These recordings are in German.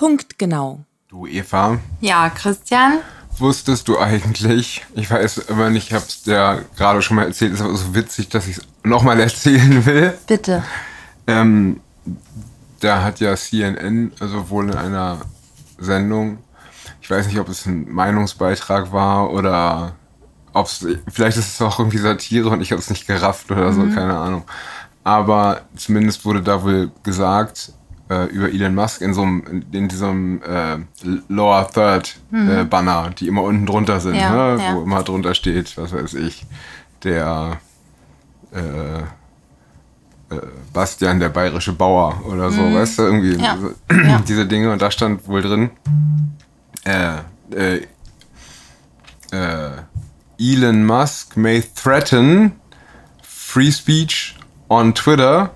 Punktgenau. Du, Eva, Ja, Christian? wusstest du eigentlich, ich weiß immer nicht, ich hab's dir gerade schon mal erzählt, ist aber so witzig, dass ich es nochmal erzählen will. Bitte. Ähm, da hat ja CNN, also wohl in einer Sendung, ich weiß nicht, ob es ein Meinungsbeitrag war oder ob es, vielleicht ist es auch irgendwie Satire und ich habe es nicht gerafft oder so, keine Ahnung. Aber zumindest wurde da wohl gesagt äh, über Elon Musk in so einem, in, diesem äh, Lower Third äh, Banner, die immer unten drunter sind, Ja, ne? ja. wo immer drunter steht, was weiß ich, der äh, Bastian, der bayerische Bauer oder so, weißt du, irgendwie Ja. diese Dinge und da stand wohl drin, äh, äh, äh, Elon Musk may threaten free speech on Twitter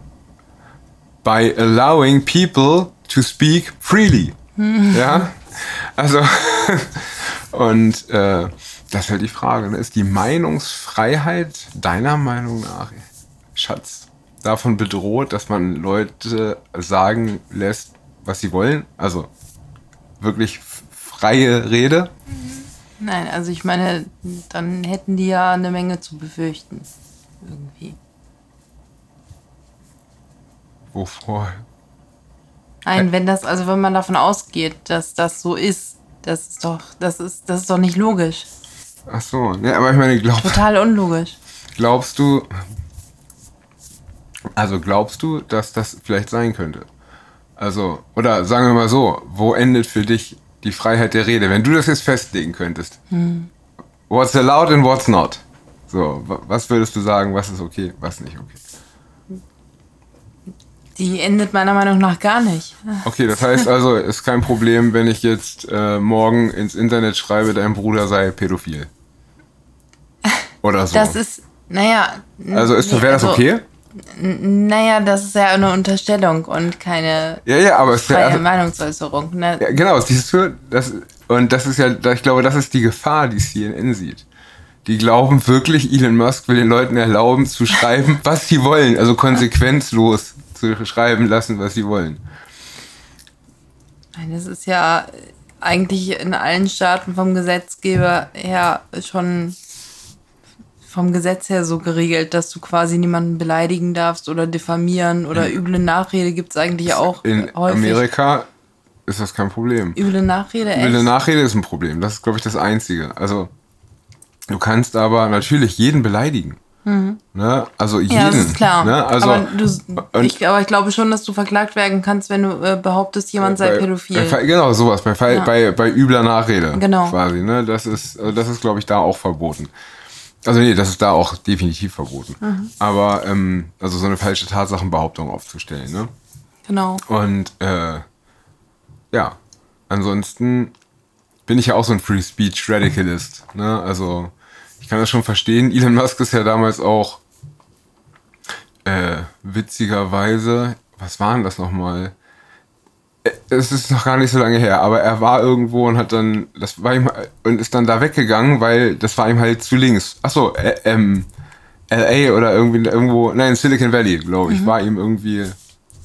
by allowing people to speak freely. Ja, also und äh, das ist halt die Frage, ne? ist die Meinungsfreiheit deiner Meinung nach, Schatz, davon bedroht, dass man Leute sagen lässt, was sie wollen? Also wirklich freie Rede? Nein, also ich meine, dann hätten die ja eine Menge zu befürchten. Irgendwie. Wovor? Nein, wenn das, also wenn man davon ausgeht, dass das so ist, das ist doch, das ist, das ist doch nicht logisch. Ach so, ne, aber ich meine, glaub, Total unlogisch. glaubst du, also glaubst du, dass das vielleicht sein könnte? Also, oder sagen wir mal so, wo endet für dich die Freiheit der Rede, wenn du das jetzt festlegen könntest? What's allowed and what's not? So, wa- was würdest du sagen, was ist okay, was nicht okay? Die endet meiner Meinung nach gar nicht. Okay, das heißt also, ist kein Problem, wenn ich jetzt äh, morgen ins Internet schreibe, dein Bruder sei pädophil. Oder so. Das ist, naja. also ist nee, wäre das also, okay? Naja, das ist ja eine Unterstellung und keine Ja, ja, aber es freie also, Meinungsäußerung. Ne? ja, genau, siehst du, das und das ist ja, ich glaube, das ist die Gefahr, die CNN sieht. Die glauben wirklich, Elon Musk will den Leuten erlauben zu schreiben, was sie wollen, also konsequenzlos zu schreiben lassen, was sie wollen. Nein, das ist ja eigentlich in allen Staaten vom Gesetzgeber her schon vom Gesetz her so geregelt, dass du quasi niemanden beleidigen darfst oder diffamieren oder üble Nachrede gibt es eigentlich auch In häufig. Amerika ist das kein Problem. Üble Nachrede, echt? Eine Nachrede ist ein Problem. Das ist, glaube ich, das Einzige. Also, du kannst aber natürlich jeden beleidigen. Ne? Also jeden. Mhm. ja, das ist klar. Ne? Also, aber, du, und- ich, aber ich glaube schon, dass du verklagt werden kannst, wenn du äh, behauptest, jemand sei bei, pädophil. Bei, genau, sowas. Bei, Fall- Ja. bei, bei übler Nachrede. Genau. Quasi. Ne? Das ist, also das ist glaube ich, da auch verboten. Also, nee, das ist da auch definitiv verboten. Mhm. Aber, ähm, also so eine falsche Tatsachenbehauptung aufzustellen. Ne? genau. Und äh, ja, ansonsten bin ich ja auch so ein Free Speech Radicalist. Ne? Also ich kann das schon verstehen. Elon Musk ist ja damals auch äh, witzigerweise, was war denn das nochmal? Äh, Es ist noch gar nicht so lange her, aber er war irgendwo und hat dann, das war ihm, und ist dann da weggegangen, weil das war ihm halt zu links. Achso, äh, ähm, LA oder irgendwie irgendwo, nein, Silicon Valley, glaube ich, war ihm irgendwie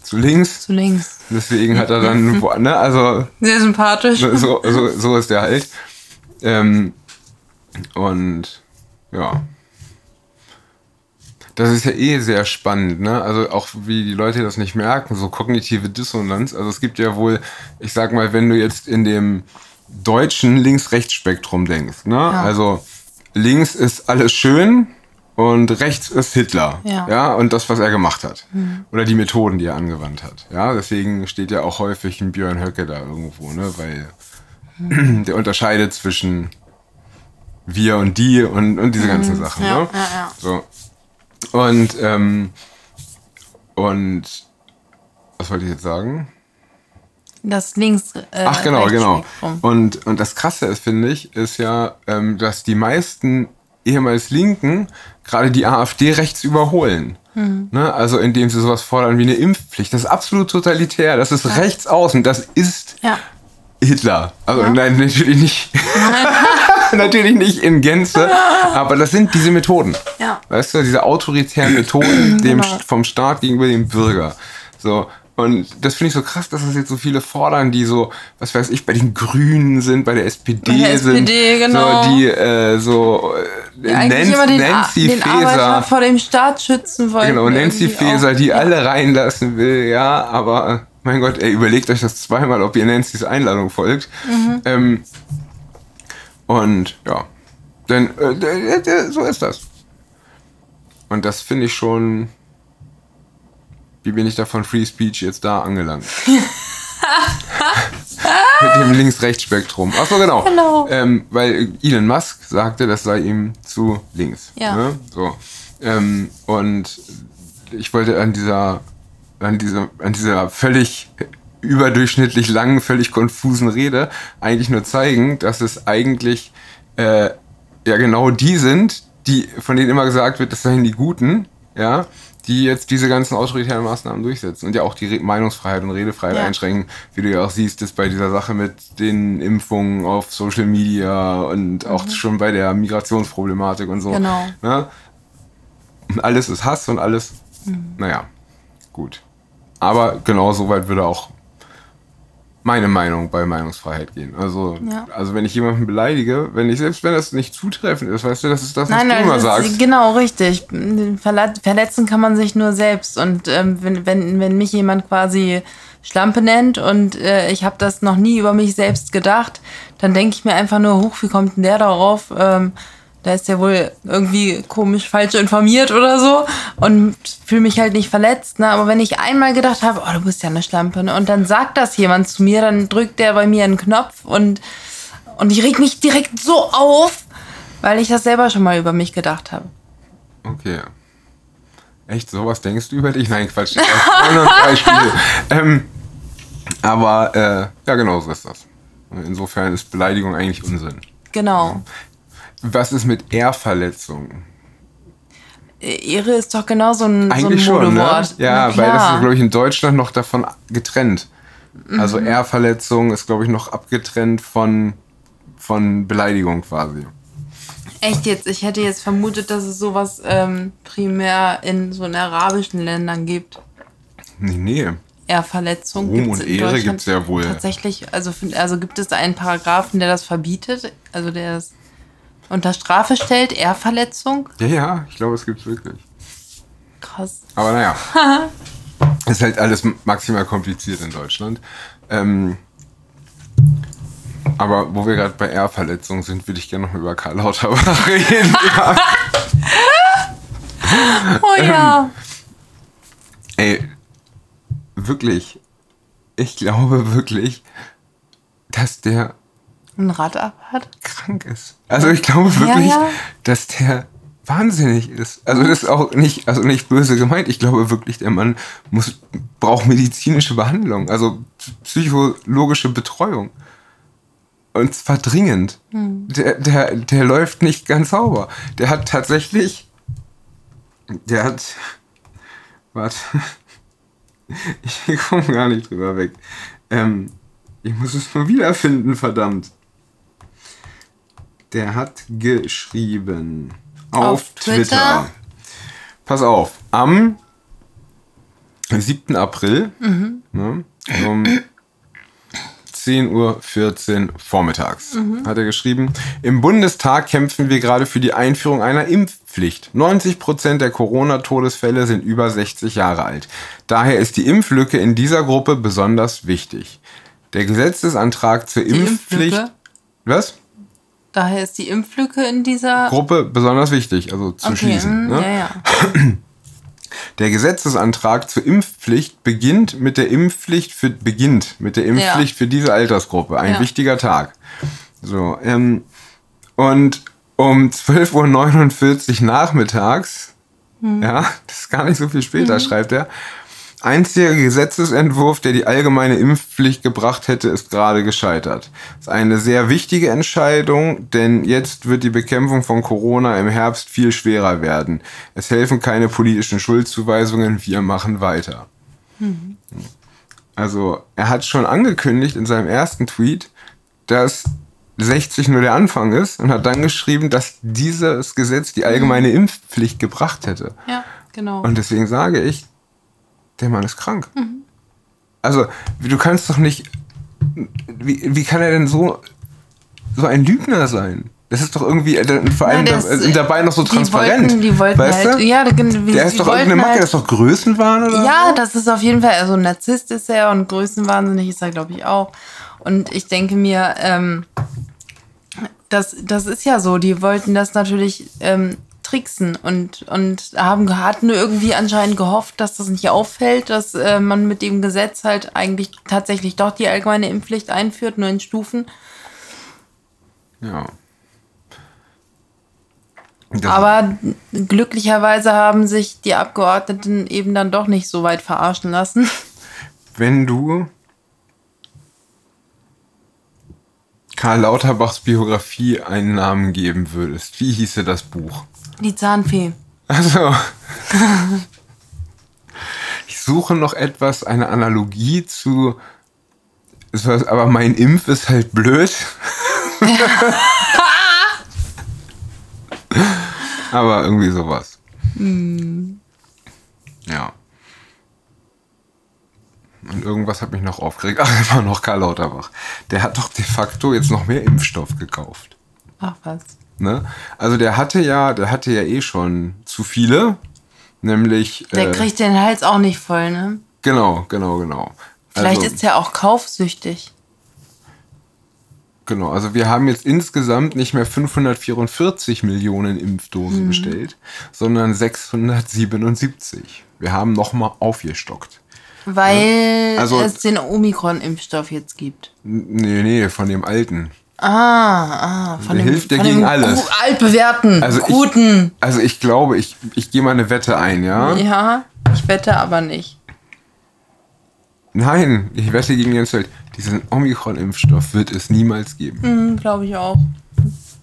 zu links. Zu links. Deswegen hat er dann, ne, also Sehr sympathisch. so, so, so ist der halt. Ähm, und ja. Das ist ja eh sehr spannend, ne? Also auch wie die Leute das nicht merken, so kognitive Dissonanz. Also es gibt ja wohl, ich sag mal, wenn du jetzt in dem deutschen Links-Rechts-Spektrum denkst, ne? Also links ist alles schön und rechts ist Hitler, Ja. ja, und das, was er gemacht hat. Oder die Methoden, die er angewandt hat. Ja, deswegen steht ja auch häufig ein Björn Höcke da irgendwo, ne? Weil der unterscheidet zwischen wir und die und, und diese ganzen Sachen. Ja, ne? ja, ja. So. Und, ähm, und was wollte ich jetzt sagen? Das links. Äh, Ach genau, genau. Und, und das Krasse ist, finde ich, ist ja, ähm, dass die meisten ehemals Linken gerade die AfD rechts überholen. Hm. Ne? Also indem sie sowas fordern wie eine Impfpflicht. Das ist absolut totalitär. Das ist rechts außen. Das ist Ja. Hitler. Also nein, natürlich nicht. natürlich nicht in Gänze. Aber das sind diese Methoden. Ja. Weißt du, diese autoritären Methoden dem, Genau. vom Staat gegenüber dem Bürger. So. Und das finde ich so krass, dass es jetzt so viele fordern, die so, was weiß ich, bei den Grünen sind, bei der SPD, Bei der sind. SPD, genau. So, die äh, so eigentlich Nancy, immer den, Nancy den Arbeiter Faeser. vor dem Staat schützen wollen. Genau, Nancy Faeser, auch. die alle reinlassen will, ja, aber äh, mein Gott, ey, überlegt euch das zweimal, ob ihr Nancy's Einladung folgt. Mhm. Ähm, und ja, denn äh, so ist das. Und das finde ich schon. Wie bin ich da von Free Speech jetzt da angelangt? Mit dem Links-Rechts-Spektrum. Achso, genau. Genau. Ähm, weil Elon Musk sagte, das sei ihm zu links. Ja. Ne? So. Ähm, und ich wollte an dieser, an dieser, an dieser völlig überdurchschnittlich langen, völlig konfusen Rede eigentlich nur zeigen, dass es eigentlich äh, ja genau die sind, die von denen immer gesagt wird, das seien die Guten, ja, die jetzt diese ganzen autoritären Maßnahmen durchsetzen und ja auch die Re Meinungsfreiheit und Redefreiheit Ja. einschränken, wie du ja auch siehst, ist bei dieser Sache mit den Impfungen auf Social Media und auch schon bei der Migrationsproblematik und so. Genau. Ne? Und alles ist Hass und alles, naja, gut. Aber genau so weit würde auch meine Meinung bei Meinungsfreiheit gehen. Also, Ja. also wenn ich jemanden beleidige, wenn ich, selbst wenn das nicht zutreffend ist, weißt du, das ist das, was Nein, du nein, immer sagst. ist, genau, richtig. Verletzen kann man sich nur selbst. Und ähm, wenn, wenn, wenn mich jemand quasi Schlampe nennt und äh, ich habe das noch nie über mich selbst gedacht, dann denke ich mir einfach nur, hoch, wie kommt denn der darauf? Ähm, da ist ja wohl irgendwie komisch falsch informiert oder so und fühle mich halt nicht verletzt. Ne? Aber wenn ich einmal gedacht habe, oh, du bist ja eine Schlampe, ne? und dann sagt das jemand zu mir, dann drückt der bei mir einen Knopf und, und ich reg mich direkt so auf, weil ich das selber schon mal über mich gedacht habe. Okay. Echt, sowas denkst du über dich? Nein, Quatsch. Beispiele. ähm, aber äh, ja, genau so ist das. Insofern ist Beleidigung eigentlich Unsinn. Genau. Was ist mit Ehrverletzung? Ehre ist doch genau so ein, Eigentlich so ein schon, ne? Ja, weil das ist, glaube ich, in Deutschland noch davon getrennt. Also Ehrverletzung ist, glaube ich, noch abgetrennt von, von Beleidigung quasi. Echt jetzt, ich hätte jetzt vermutet, dass es sowas ähm, primär in so in arabischen Ländern gibt. Nee, nee. Ehrverletzung. Ruhm und in Ehre Deutschland gibt's ja wohl. Tatsächlich, also, also gibt es einen Paragraphen, der das verbietet, also der es unter Strafe stellt, Ehrverletzung? Ja, ja, ich glaube, es gibt's wirklich. Krass. Aber naja. ist halt alles maximal kompliziert in Deutschland. Ähm, aber wo wir gerade bei Ehrverletzung sind, würde ich gerne noch über Karl Lauterbach reden. ja. Oh ja. Ey, wirklich. Ich glaube wirklich, dass der Ein Rad ab hat. krank ist. Also ich glaube wirklich, ja. dass der wahnsinnig ist. Also das ist auch nicht, also nicht böse gemeint. Ich glaube wirklich, der Mann muss, braucht medizinische Behandlung, also psychologische Betreuung. Und zwar dringend. Der, der, der läuft nicht ganz sauber. Der hat tatsächlich, der hat, warte, ich komme gar nicht drüber weg. Ähm, ich muss es nur wiederfinden, verdammt. Der hat geschrieben auf, Auf Twitter. Twitter? Pass auf, am 7. April ne, um 10.14 Uhr vormittags hat er geschrieben, im Bundestag kämpfen wir gerade für die Einführung einer Impfpflicht. 90% der Corona-Todesfälle sind über 60 Jahre alt. Daher ist die Impflücke in dieser Gruppe besonders wichtig. Der Gesetzesantrag zur Die Impfpflicht... Impflücke? Was? Daher ist die Impflücke in dieser. Gruppe besonders wichtig, also zu okay, schließen. mm, Ne? ja, ja. Der Gesetzesantrag zur Impfpflicht beginnt mit der Impfpflicht für beginnt mit der Impfpflicht Ja. für diese Altersgruppe. Ein wichtiger Tag. So, ähm, und um 12.49 Uhr nachmittags, Hm. ja, das ist gar nicht so viel später, schreibt er, einziger Gesetzesentwurf, der die allgemeine Impfpflicht gebracht hätte, ist gerade gescheitert. Das ist eine sehr wichtige Entscheidung, denn jetzt wird die Bekämpfung von Corona im Herbst viel schwerer werden. Es helfen keine politischen Schuldzuweisungen, wir machen weiter. Also, er hat schon angekündigt in seinem ersten Tweet, dass 60 nur der Anfang ist und hat dann geschrieben, dass dieses Gesetz die allgemeine Impfpflicht gebracht hätte. ja, genau. Und deswegen sage ich, der Mann ist krank. Also, du kannst doch nicht. Wie, wie kann er denn so, so ein Lügner sein? Das ist doch irgendwie, äh, vor allem da, das- sind dabei noch so die transparent. wollten- die wollten weißt halt- du? ja, da- wie- der die ist doch irgendeine Macke, halt- das ist doch Größenwahn oder Ja, so? das ist auf jeden Fall, also Narzisst ist er und größenwahnsinnig ist er, glaube ich, auch. Und ich denke mir, ähm, das, das ist ja so, die wollten das natürlich ähm, tricksen und, und haben, hatten irgendwie anscheinend gehofft, dass das nicht auffällt, dass äh, man mit dem Gesetz halt eigentlich tatsächlich doch die allgemeine Impfpflicht einführt, nur in Stufen. Ja. Das- Aber glücklicherweise haben sich die Abgeordneten eben dann doch nicht so weit verarschen lassen. wenn du Karl Lauterbachs Biografie einen Namen geben würdest, wie hieße das Buch? Die Zahnfee. Also, ich suche noch etwas, eine Analogie zu, aber mein Impf ist halt blöd. aber irgendwie sowas. Ja. Und irgendwas hat mich noch aufgeregt. Ach, immer noch Karl Lauterbach. Der hat doch de facto jetzt noch mehr Impfstoff gekauft. Ach was. Ne? Also der hatte ja, der hatte ja eh schon zu viele. Nämlich. Der äh, kriegt den Hals auch nicht voll, ne? Genau, genau, genau. Vielleicht also, ist er auch kaufsüchtig. Genau, also wir haben jetzt insgesamt nicht mehr 544 Millionen Impfdosen Mhm. bestellt, sondern 677. Wir haben nochmal aufgestockt. Weil Also- es den Omikron-Impfstoff jetzt gibt. Nee, nee, von dem alten. Ah, ah, von Der dem, hilft ja gegen alles. altbewährten, Also ich- guten. Also ich glaube, ich, ich gehe mal eine Wette ein, ja? Ja, ich wette aber nicht. Nein, ich wette gegen Jens Feld. Diesen Omikron-Impfstoff wird es niemals geben. Hm, Glaube ich auch.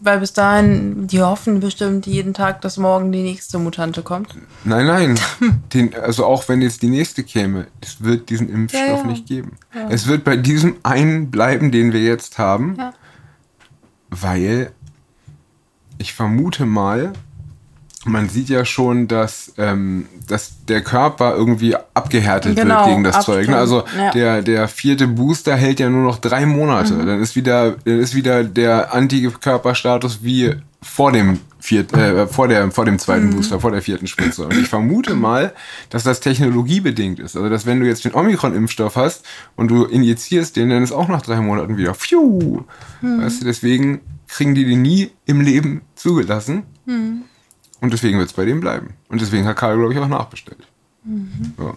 Weil bis dahin, die hoffen bestimmt jeden Tag, dass morgen die nächste Mutante kommt. Nein, nein. Den, also auch wenn jetzt die nächste käme, es wird diesen Impfstoff Ja, ja. nicht geben. Es wird bei diesem einen bleiben, den wir jetzt haben, Ja. weil ich vermute mal, man sieht ja schon, dass, ähm, dass der Körper irgendwie abgehärtet Genau, wird gegen das. Zeug. Ne? Also Ja. der, der vierte Booster hält ja nur noch drei Monate. Mhm. Dann ist wieder, dann ist wieder der Antikörperstatus wie vor dem vierten, äh, vor der, vor dem zweiten Mhm. Booster, vor der vierten Spritze. Und ich vermute mal, dass das technologiebedingt ist. Also dass wenn du jetzt den Omikron-Impfstoff hast und du injizierst den, dann ist auch nach drei Monaten wieder. Pfiuh. Mhm. Weißt du, deswegen kriegen die den nie im Leben zugelassen. Und deswegen wird es bei dem bleiben. Und deswegen hat Karl, glaube ich, auch nachbestellt. So.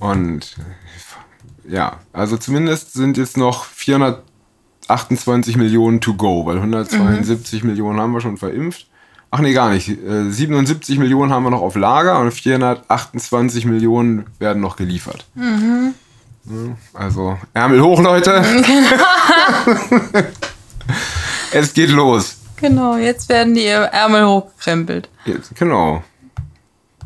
Und äh, ja, also zumindest sind jetzt noch 428 Millionen to go, weil 172 Millionen haben wir schon verimpft. Ach nee, gar nicht. Äh, 77 Millionen haben wir noch auf Lager und 428 Millionen werden noch geliefert. Ja, Also Ärmel hoch, Leute. es geht los. Genau, jetzt werden die Ärmel hochgekrempelt. Jetzt, genau.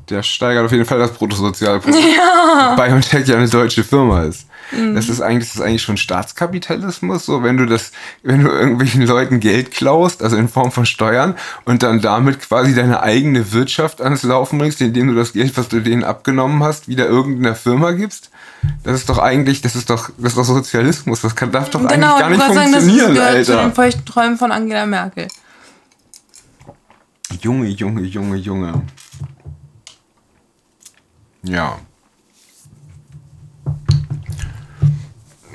Der steigert auf jeden Fall das Bruttosozialprodukt. Ja. BioNTech ja eine deutsche Firma ist. Das ist eigentlich, das ist eigentlich schon Staatskapitalismus, so wenn du das, wenn du irgendwelchen Leuten Geld klaust, also in Form von Steuern, und dann damit quasi deine eigene Wirtschaft ans Laufen bringst, indem du das Geld, was du denen abgenommen hast, wieder irgendeiner Firma gibst. Das ist doch eigentlich, das ist doch, das ist doch Sozialismus. Das kann, darf doch eigentlich Genau, gar ich nicht wollte sagen, das funktionieren, gehört zu den Alter. feuchten Träumen von Angela Merkel. Junge, Junge, Junge, Junge. Ja.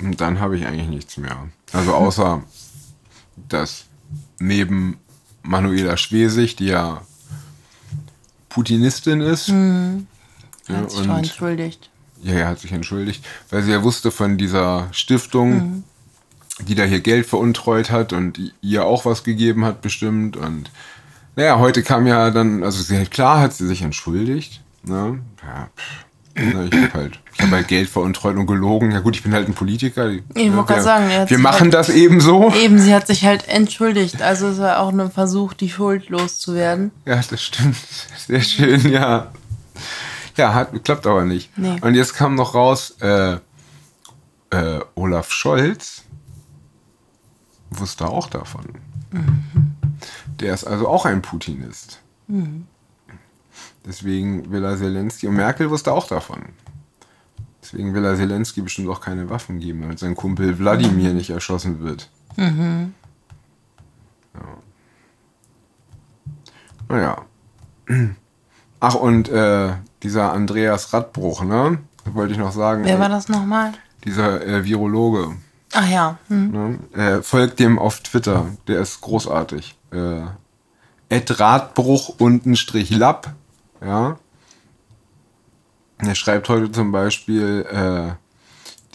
Und dann habe ich eigentlich nichts mehr. Also außer, dass neben Manuela Schwesig, die ja Putinistin ist, ja, Hat sich und entschuldigt. Ja, er hat sich entschuldigt, weil sie ja wusste von dieser Stiftung, die da hier Geld veruntreut hat und ihr auch was gegeben hat bestimmt. Und naja, heute kam ja dann, also sie, klar hat sie sich entschuldigt. Ne? Ja, pff. Ne, ich habe halt, ich hab halt Geld veruntreut und gelogen. Ja gut, ich bin halt ein Politiker. Ich ne, wollte gerade sagen, wir machen halt- das eben so. Eben, sie hat sich halt entschuldigt. Also es war auch ein Versuch, die Schuld loszuwerden. Ja, das stimmt. Sehr schön, ja. Ja, hat, klappt aber nicht. Nee. Und jetzt kam noch raus, äh, äh, Olaf Scholz wusste auch davon. Der ist also auch ein Putinist. Deswegen will er Zelensky und Merkel wusste auch davon. Deswegen will er Zelensky bestimmt auch keine Waffen geben, damit sein Kumpel Wladimir nicht erschossen wird. Mhm. Ja. Naja. Ach, und äh, dieser Andreas Radbruch, ne? Wollte ich noch sagen. Wer war das nochmal? Dieser äh, Virologe. Ach ja. Hm. Ne? Äh, folgt dem auf Twitter. Der ist großartig. Äh, Ed Radbruch unten Strich Lapp. Ja. Er schreibt heute zum Beispiel, äh,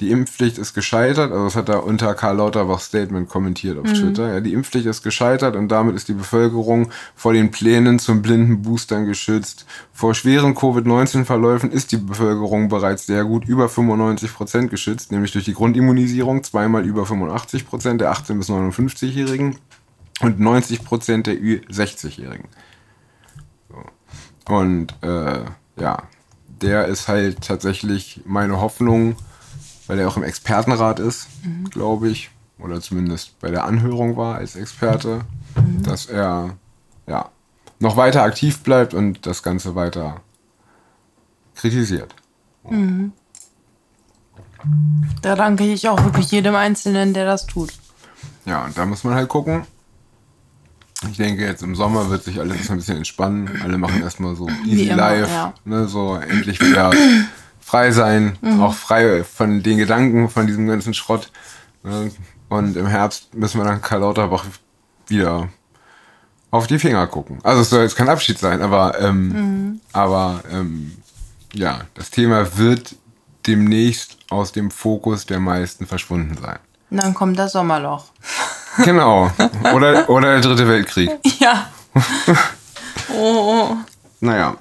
die Impfpflicht ist gescheitert, also das hat er unter Karl Lauterbachs Statement kommentiert auf mhm. Twitter. Ja, die Impfpflicht ist gescheitert und damit ist die Bevölkerung vor den Plänen zum blinden Boostern geschützt. Vor schweren Covid-19-Verläufen ist die Bevölkerung bereits sehr gut über 95 Prozent geschützt, nämlich durch die Grundimmunisierung zweimal über 85 Prozent der 18- bis 59-Jährigen und 90 Prozent der Ü60-Jährigen. So. Und äh, ja, der ist halt tatsächlich meine Hoffnung, weil er auch im Expertenrat ist, mhm. glaube ich, oder zumindest bei der Anhörung war als Experte, mhm. dass er ja noch weiter aktiv bleibt und das Ganze weiter kritisiert. Mhm. Da danke ich auch wirklich jedem Einzelnen, der das tut. Ja, und da muss man halt gucken. Ich denke, jetzt im Sommer wird sich alles ein bisschen entspannen. Alle machen erstmal so easy immer, life, ja. ne, so endlich wieder frei sein, mhm. auch frei von den Gedanken, von diesem ganzen Schrott. Ne? Und im Herbst müssen wir dann Karl Lauterbach wieder auf die Finger gucken. Also es soll jetzt kein Abschied sein, aber, ähm, mhm. aber ähm, ja, das Thema wird demnächst aus dem Fokus der meisten verschwunden sein. Und dann kommt das Sommerloch. Genau. Oder, oder der dritte Weltkrieg. Ja. Oh. Naja,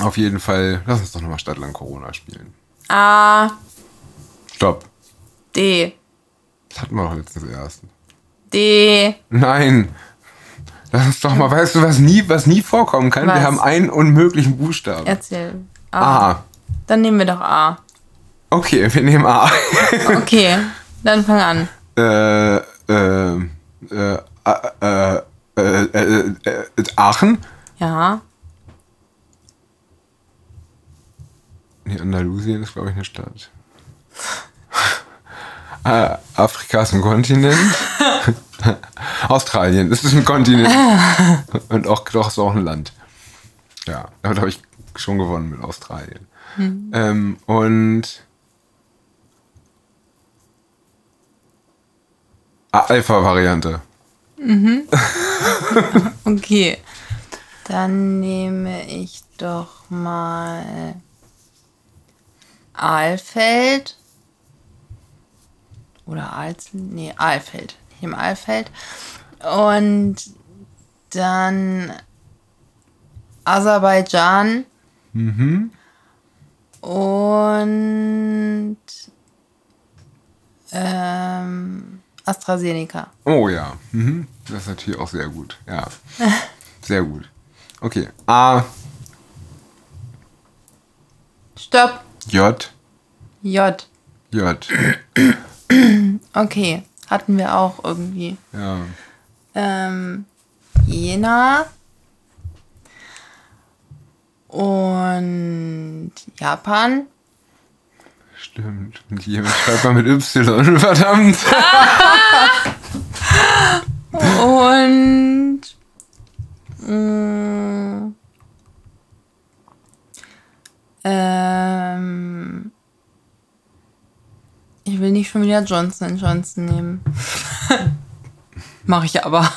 auf jeden Fall, lass uns doch nochmal Stadtland Corona spielen. A. Stopp. D. Das hatten wir doch letztens erst. D. Nein. Lass uns doch mal, weißt du, was nie, was nie vorkommen kann? Was? Wir haben einen unmöglichen Buchstaben. Erzähl. A. A. Dann nehmen wir doch A. Okay, wir nehmen A. okay, dann fang an. Äh, äh, äh, äh, äh, äh, äh Aachen? Ja. Nee, Andalusien ist, glaube ich, eine Stadt. äh, Afrika ist ein Kontinent. Australien, das ist ein Kontinent. Und auch, doch ist auch ein Land. Ja, damit habe ich schon gewonnen mit Australien. Mhm. Ähm, und Alpha-Variante. Mhm. okay. Dann nehme ich doch mal Aalfeld. Oder Aals, nee, Aalfeld. Ich nehme Aalfeld. Und dann Aserbaidschan. Mhm. Und ähm, AstraZeneca. Oh ja, mhm. das ist natürlich auch sehr gut. Ja, sehr gut. Okay, A. Stopp. J. J. J. Okay, hatten wir auch irgendwie. Ja. Ähm, Jena. Und Japan. Stimmt. Und jemand schreibt mal mit Y, verdammt. Und. Mh, mm, ähm, ich will nicht schon wieder Johnson Johnson nehmen. Mache ich aber.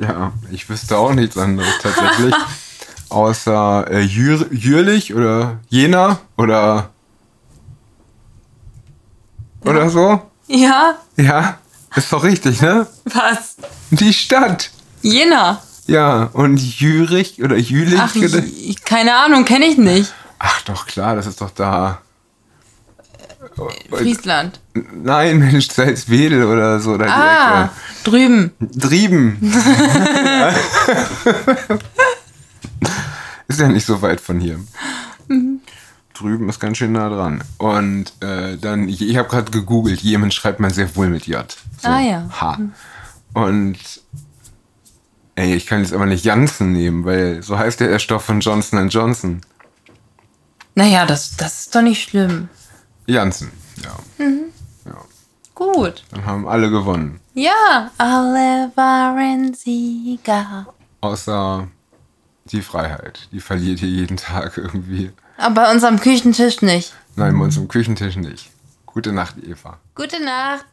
Ja, ich wüsste auch nichts anderes tatsächlich. Außer äh, Jür Jürlich oder Jena oder oder so? Ja. Ja, ist doch richtig, ne? Was? Die Stadt. Jena. Ja, und Jürich oder Jülich? Ach, oder? keine Ahnung, kenne ich nicht. Ach doch, klar, das ist doch da. Friesland. Nein, Mensch, Salzwedel oder so. Oder ah, drüben. Drüben. ist ja nicht so weit von hier. Mhm drüben ist ganz schön nah dran. Und äh, dann, ich, ich habe gerade gegoogelt, Jemen schreibt man sehr wohl mit J. So, ah ja. H. Und ey, ich kann jetzt aber nicht Janssen nehmen, weil so heißt ja der Stoff von Johnson Johnson. Naja, das, das ist doch nicht schlimm. Janssen, ja. ja. Gut. Dann haben alle gewonnen. Ja, Oliver und Sieger. Außer die Freiheit. Die verliert hier jeden Tag irgendwie. Aber bei uns am Küchentisch nicht. Nein, bei uns am Küchentisch nicht. Gute Nacht, Eva. Gute Nacht.